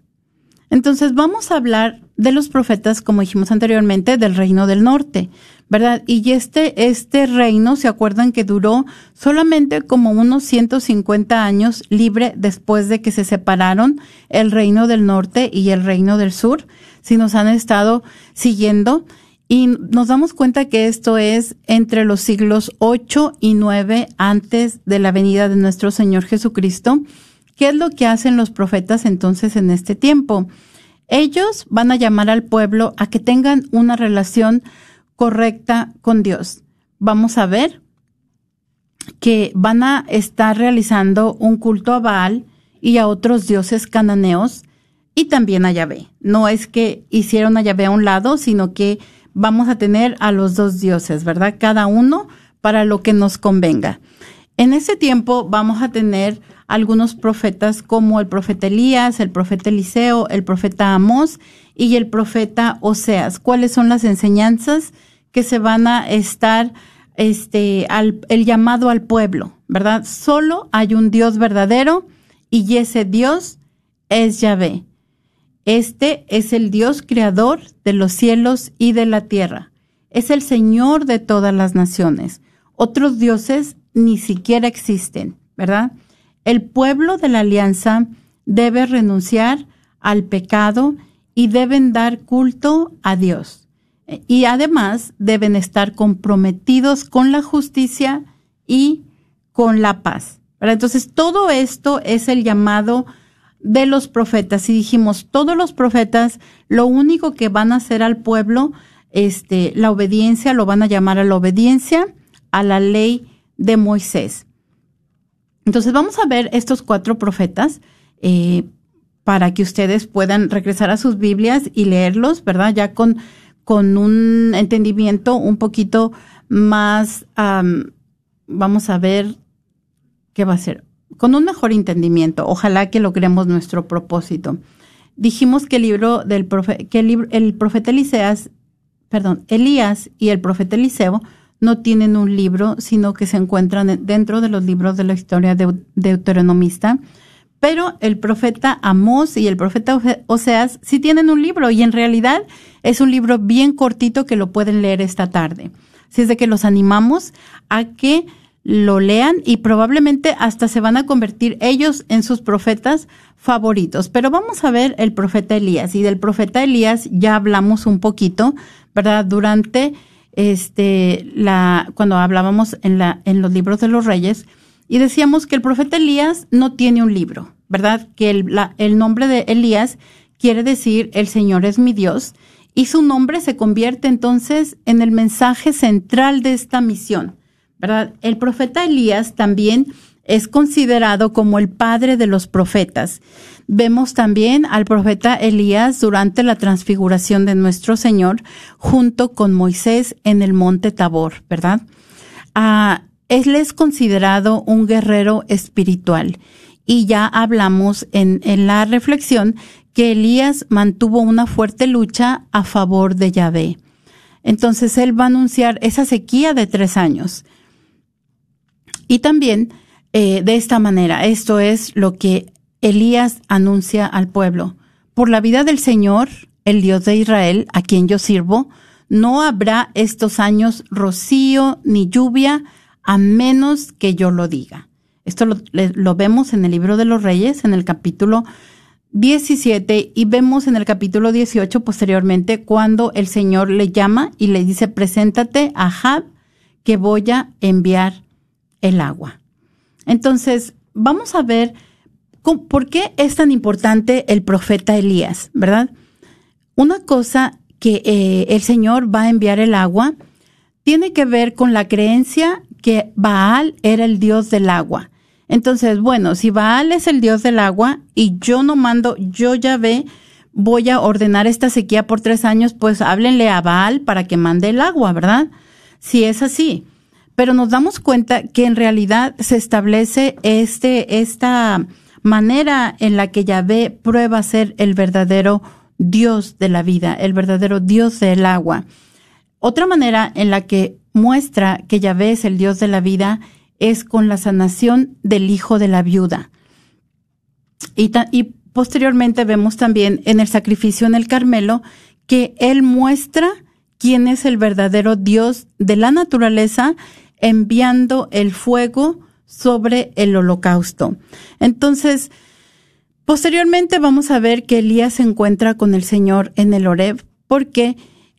Entonces vamos a hablar de los profetas, como dijimos anteriormente, del reino del norte, ¿verdad? Y este, este reino, ¿se acuerdan que duró solamente como unos 150 años libre después de que se separaron el reino del norte y el reino del sur? Si nos han estado siguiendo. Y nos damos cuenta que esto es entre los siglos 8 y 9 antes de la venida de nuestro Señor Jesucristo. ¿Qué es lo que hacen los profetas entonces en este tiempo? Ellos van a llamar al pueblo a que tengan una relación correcta con Dios. Vamos a ver que van a estar realizando un culto a Baal y a otros dioses cananeos y también a Yahvé. No es que hicieron a Yahvé a un lado, sino que vamos a tener a los dos dioses, ¿verdad? Cada uno para lo que nos convenga. En ese tiempo vamos a tener algunos profetas como el profeta Elías, el profeta Eliseo, el profeta Amós y el profeta Oseas. ¿Cuáles son las enseñanzas que se van a estar, este, al, el llamado al pueblo, verdad? Solo hay un Dios verdadero y ese Dios es Yahvé. Este es el Dios creador de los cielos y de la tierra. Es el Señor de todas las naciones. Otros dioses ni siquiera existen, ¿verdad? El pueblo de la alianza debe renunciar al pecado y deben dar culto a Dios. Y además deben estar comprometidos con la justicia y con la paz. Entonces, todo esto es el llamado de los profetas. Y dijimos, todos los profetas, lo único que van a hacer al pueblo, este, la obediencia, lo van a llamar a la obediencia a la ley de Moisés. Entonces vamos a ver estos cuatro profetas eh, para que ustedes puedan regresar a sus Biblias y leerlos, ¿verdad? Ya con, con un entendimiento un poquito más, vamos a ver qué va a ser, con un mejor entendimiento. Ojalá que logremos nuestro propósito. Dijimos que el libro del que el, el profeta Eliseas, perdón, Elías y el profeta Eliseo no tienen un libro, sino que se encuentran dentro de los libros de la historia de, deuteronomista. Pero el profeta Amós y el profeta Oseas sí tienen un libro y en realidad es un libro bien cortito que lo pueden leer esta tarde. Así es de que los animamos a que lo lean y probablemente hasta se van a convertir ellos en sus profetas favoritos. Pero vamos a ver el profeta Elías y del profeta Elías ya hablamos un poquito, ¿verdad? Durante este, la, cuando hablábamos en, la, en los libros de los reyes, y decíamos que el profeta Elías no tiene un libro, ¿verdad? Que el, el nombre de Elías quiere decir el Señor es mi Dios, y su nombre se convierte entonces en el mensaje central de esta misión, ¿verdad? El profeta Elías también es considerado como el padre de los profetas. Vemos también al profeta Elías durante la transfiguración de nuestro Señor junto con Moisés en el monte Tabor, ¿verdad? Ah, él es considerado un guerrero espiritual y ya hablamos en, en la reflexión que Elías mantuvo una fuerte lucha a favor de Yahvé. Entonces él va a anunciar esa sequía de tres años. Y también eh, de esta manera, esto es lo que Elías anuncia al pueblo. Por la vida del Señor, el Dios de Israel, a quien yo sirvo, no habrá estos años rocío ni lluvia a menos que yo lo diga. Esto lo, vemos en el libro de los reyes, en el capítulo 17, y vemos en el capítulo 18 posteriormente cuando el Señor le llama y le dice, preséntate a Jab, que voy a enviar el agua. Entonces, vamos a ver ¿Por qué es tan importante el profeta Elías, verdad? Una cosa que eh, el Señor va a enviar el agua tiene que ver con la creencia que Baal era el dios del agua. Entonces, bueno, si Baal es el dios del agua y yo no mando, yo ya ve, voy a ordenar esta sequía por tres años, pues háblenle a Baal para que mande el agua, ¿verdad? Si es así. Pero nos damos cuenta que en realidad se establece este, esta, manera en la que Yahvé prueba ser el verdadero Dios de la vida, el verdadero Dios del agua. Otra manera en la que muestra que Yahvé es el Dios de la vida es con la sanación del hijo de la viuda. Y, y posteriormente vemos también en el sacrificio en el Carmelo que Él muestra quién es el verdadero Dios de la naturaleza enviando el fuego sobre el holocausto. Entonces, posteriormente vamos a ver que Elías se encuentra con el Señor en el Oreb porque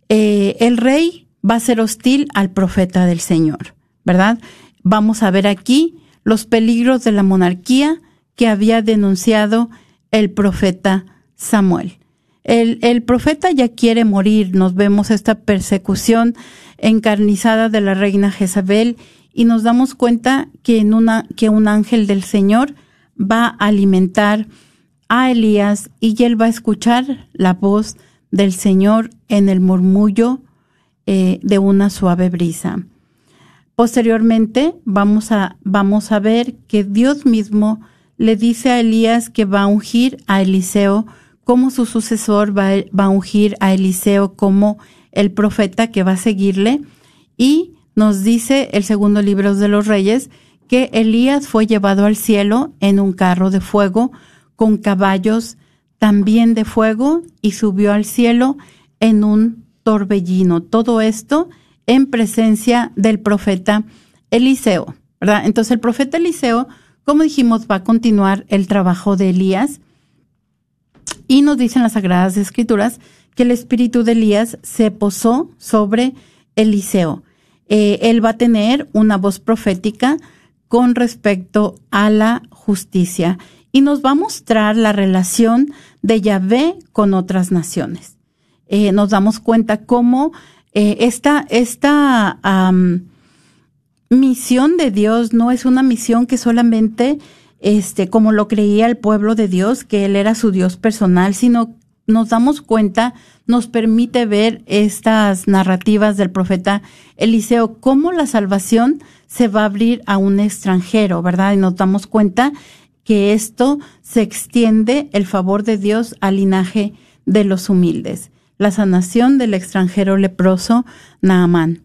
eh, el rey va a ser hostil al profeta del Señor, ¿verdad? Vamos a ver aquí los peligros de la monarquía que había denunciado el profeta Samuel. El, el, profeta ya quiere morir. Nos vemos esta persecución encarnizada de la reina Jezabel y nos damos cuenta que, en una, que un ángel del Señor va a alimentar a Elías y él va a escuchar la voz del Señor en el murmullo eh, de una suave brisa. Posteriormente vamos a, vamos a ver que Dios mismo le dice a Elías que va a ungir a Eliseo como su sucesor, va, va a ungir a Eliseo como el profeta que va a seguirle y nos dice el segundo libro de los reyes que Elías fue llevado al cielo en un carro de fuego con caballos también de fuego y subió al cielo en un torbellino. Todo esto en presencia del profeta Eliseo, ¿verdad? Entonces el profeta Eliseo, como dijimos, va a continuar el trabajo de Elías y nos dicen las Sagradas Escrituras que el espíritu de Elías se posó sobre Eliseo. Eh, él va a tener una voz profética con respecto a la justicia y nos va a mostrar la relación de Yahvé con otras naciones. Eh, nos damos cuenta cómo eh, esta, esta misión de Dios no es una misión que solamente, este, como lo creía el pueblo de Dios, que Él era su Dios personal, sino nos damos cuenta, nos permite ver estas narrativas del profeta Eliseo, cómo la salvación se va a abrir a un extranjero, ¿verdad? Y nos damos cuenta que esto se extiende el favor de Dios al linaje de los humildes. La sanación del extranjero leproso Naamán.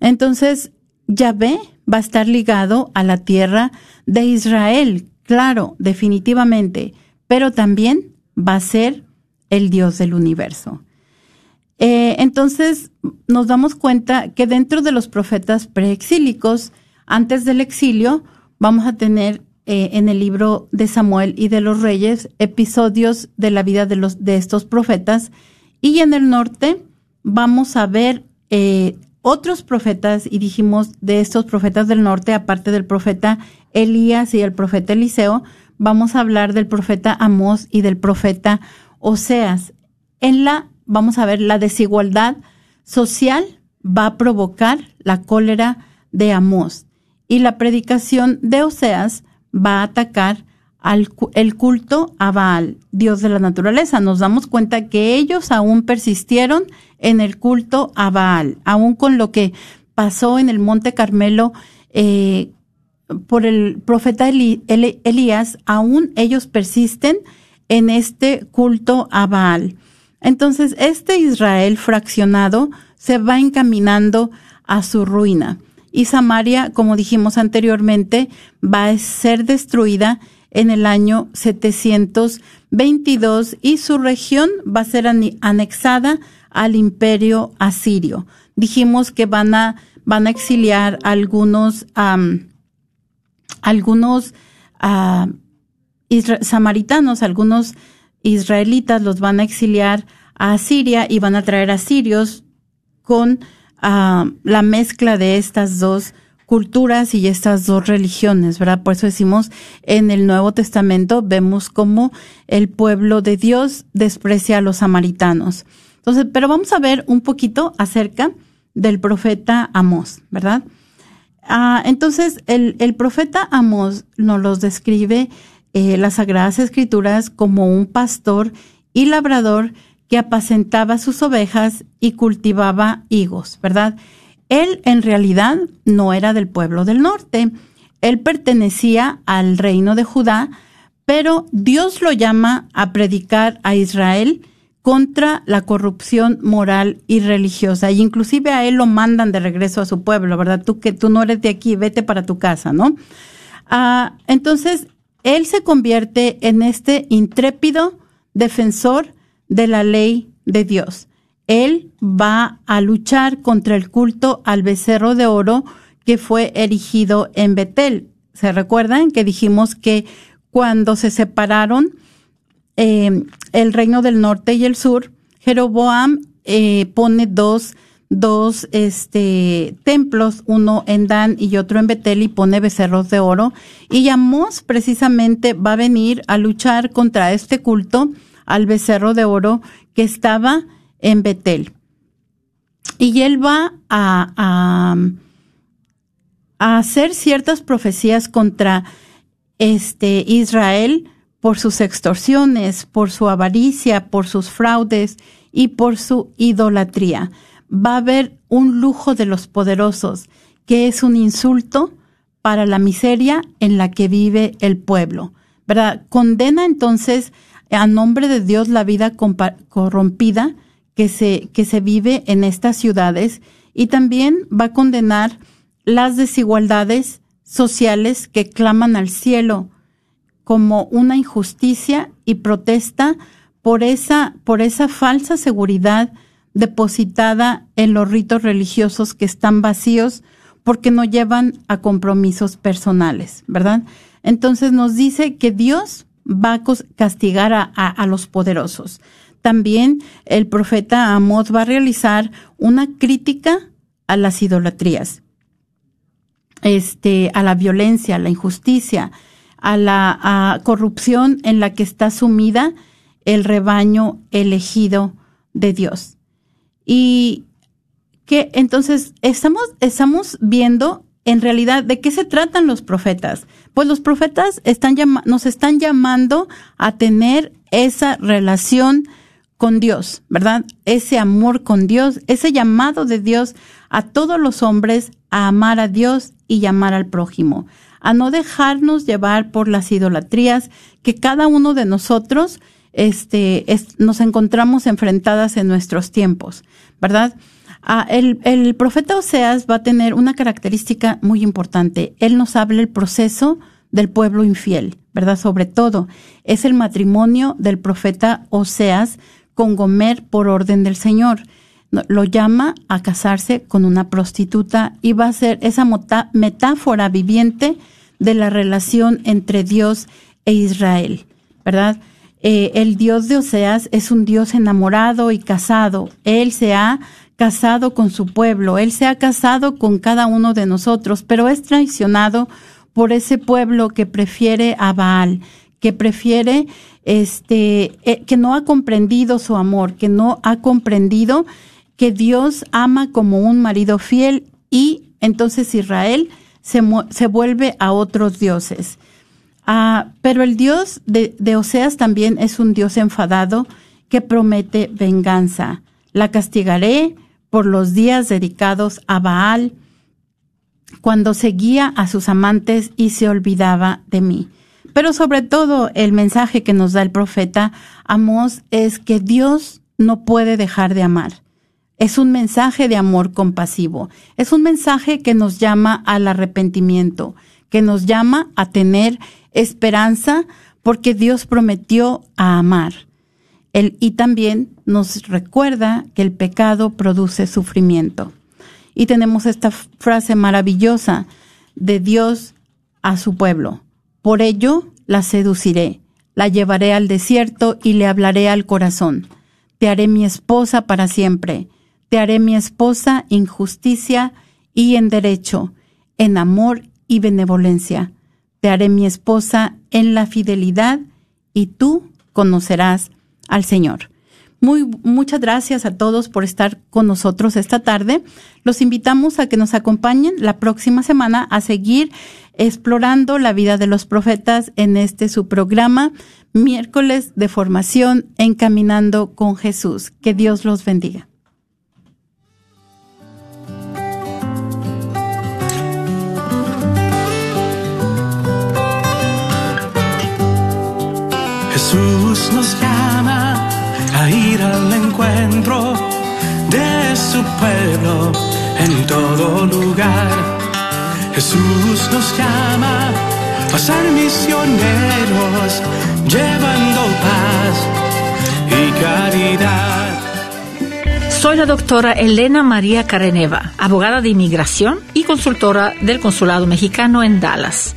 Entonces, Yahvé va a estar ligado a la tierra de Israel, claro, definitivamente, pero también va a ser el Dios del universo. Eh, entonces, nos damos cuenta que dentro de los profetas preexílicos, antes del exilio, vamos a tener eh, en el libro de Samuel y de los Reyes episodios de la vida de, los, de estos profetas. Y en el norte vamos a ver eh, otros profetas, y dijimos de estos profetas del norte, aparte del profeta Elías y el profeta Eliseo, vamos a hablar del profeta Amós y del profeta Oseas. En la, vamos a ver, la desigualdad social va a provocar la cólera de Amós y la predicación de Oseas va a atacar al, el culto a Baal, Dios de la naturaleza. Nos damos cuenta que ellos aún persistieron en el culto a Baal, aún con lo que pasó en el Monte Carmelo eh, por el profeta Elías, aún ellos persisten en este culto a Baal. Entonces, este Israel fraccionado se va encaminando a su ruina. Y Samaria, como dijimos anteriormente, va a ser destruida en el año 722 y su región va a ser anexada al imperio asirio. Dijimos que van a, van a exiliar algunos, algunos uh, samaritanos, algunos israelitas los van a exiliar a Siria y van a traer a sirios con la mezcla de estas dos culturas y estas dos religiones, ¿verdad? Por eso decimos en el Nuevo Testamento vemos cómo el pueblo de Dios desprecia a los samaritanos. Entonces, pero vamos a ver un poquito acerca del profeta Amós, ¿verdad? Ah, entonces, el, el, profeta Amós nos los describe eh, las Sagradas Escrituras como un pastor y labrador que apacentaba sus ovejas y cultivaba higos, ¿verdad? Él en realidad no era del pueblo del norte, él pertenecía al reino de Judá, pero Dios lo llama a predicar a Israel contra la corrupción moral y religiosa. Y inclusive a él lo mandan de regreso a su pueblo, ¿verdad? Tú que tú no eres de aquí, vete para tu casa, ¿no? Ah, entonces, él se convierte en este intrépido defensor de la ley de Dios. Él va a luchar contra el culto al becerro de oro que fue erigido en Betel. ¿Se recuerdan que dijimos que cuando se separaron eh, el reino del norte y el sur, Jeroboam eh, pone dos, dos este, templos, uno en Dan y otro en Betel, y pone becerros de oro. Y Amos precisamente va a venir a luchar contra este culto al becerro de oro que estaba en Betel. Y él va a, a, a hacer ciertas profecías contra este Israel por sus extorsiones, por su avaricia, por sus fraudes y por su idolatría. Va a haber un lujo de los poderosos, que es un insulto para la miseria en la que vive el pueblo. ¿Verdad? Condena entonces a nombre de Dios la vida corrompida que se, que se vive en estas ciudades y también va a condenar las desigualdades sociales que claman al cielo como una injusticia y protesta por esa, por esa falsa seguridad depositada en los ritos religiosos que están vacíos porque no llevan a compromisos personales, ¿verdad? Entonces nos dice que Dios va a castigar a, los poderosos. También el profeta Amós va a realizar una crítica a las idolatrías, este, a la violencia, a la injusticia, a la corrupción en la que está sumida el rebaño elegido de Dios. Y que entonces estamos, estamos viendo en realidad, ¿de qué se tratan los profetas? Pues los profetas están nos están llamando a tener esa relación con Dios, ¿verdad? Ese amor con Dios, ese llamado de Dios a todos los hombres a amar a Dios y llamar al prójimo, a no dejarnos llevar por las idolatrías que cada uno de nosotros este, nos encontramos enfrentadas en nuestros tiempos, ¿verdad? Ah, el, el, profeta Oseas va a tener una característica muy importante. Él nos habla el proceso del pueblo infiel, ¿verdad? Sobre todo, es el matrimonio del profeta Oseas con Gomer por orden del Señor. Lo llama a casarse con una prostituta y va a ser esa metáfora viviente de la relación entre Dios e Israel, ¿verdad? Eh, el Dios de Oseas es un Dios enamorado y casado. Él se ha casado con su pueblo, Él se ha casado con cada uno de nosotros, pero es traicionado por ese pueblo que prefiere a Baal, que prefiere, este, eh, que no ha comprendido su amor, que no ha comprendido que Dios ama como un marido fiel y entonces Israel se, se vuelve a otros dioses. Ah, pero el Dios de, de Oseas también es un Dios enfadado que promete venganza. La castigaré por los días dedicados a Baal, cuando seguía a sus amantes y se olvidaba de mí. Pero sobre todo el mensaje que nos da el profeta Amós es que Dios no puede dejar de amar. Es un mensaje de amor compasivo. Es un mensaje que nos llama al arrepentimiento, que nos llama a tener esperanza porque Dios prometió a amar. y también nos recuerda que el pecado produce sufrimiento. Y tenemos esta frase maravillosa de Dios a su pueblo. Por ello la seduciré, la llevaré al desierto y le hablaré al corazón. Te haré mi esposa para siempre. Te haré mi esposa en justicia y en derecho, en amor y benevolencia. Te haré mi esposa en la fidelidad y tú conocerás al Señor. Muy, muchas gracias a todos por estar con nosotros esta tarde. Los invitamos a que nos acompañen la próxima semana a seguir explorando la vida de los profetas en este su programa, miércoles de formación Encaminando con Jesús. Que Dios los bendiga. Jesús nos llama a ir al encuentro de su pueblo en todo lugar. Jesús nos llama a ser misioneros, llevando paz y caridad. Soy la doctora Elena María Careneva, abogada de inmigración y consultora del Consulado Mexicano en Dallas.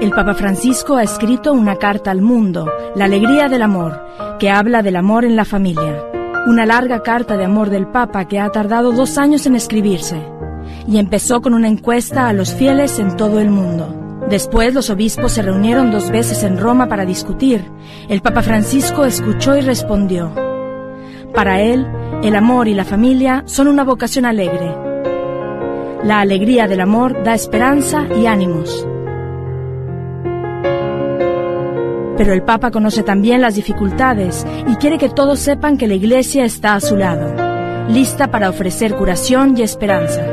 El Papa Francisco ha escrito una carta al mundo, La alegría del amor, que habla del amor en la familia. Una larga carta de amor del Papa que ha tardado dos años en escribirse y empezó con una encuesta a los fieles en todo el mundo. Después los obispos se reunieron dos veces en Roma para discutir. El Papa Francisco escuchó y respondió. Para él, el amor y la familia son una vocación alegre. La alegría del amor da esperanza y ánimos. Pero el Papa conoce también las dificultades y quiere que todos sepan que la Iglesia está a su lado, lista para ofrecer curación y esperanza.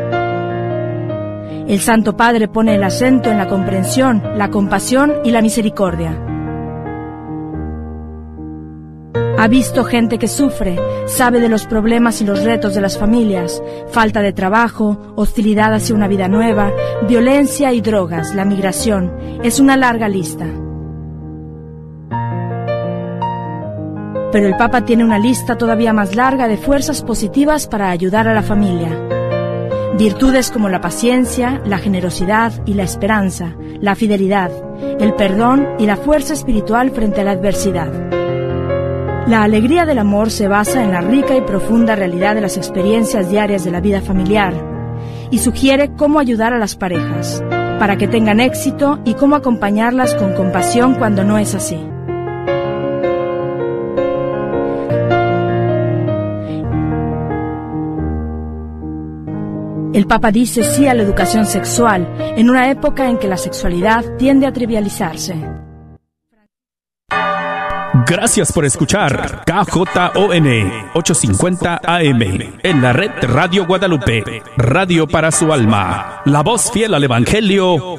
El Santo Padre pone el acento en la comprensión, la compasión y la misericordia. Ha visto gente que sufre, sabe de los problemas y los retos de las familias, falta de trabajo, hostilidad hacia una vida nueva, violencia y drogas, la migración. Es una larga lista. Pero el Papa tiene una lista todavía más larga de fuerzas positivas para ayudar a la familia. Virtudes como la paciencia, la generosidad y la esperanza, la fidelidad, el perdón y la fuerza espiritual frente a la adversidad. La alegría del amor se basa en la rica y profunda realidad de las experiencias diarias de la vida familiar y sugiere cómo ayudar a las parejas para que tengan éxito y cómo acompañarlas con compasión cuando no es así. El Papa dice sí a la educación sexual en una época en que la sexualidad tiende a trivializarse. Gracias por escuchar KJON 850 AM en la red Radio Guadalupe, radio para su alma, la voz fiel al Evangelio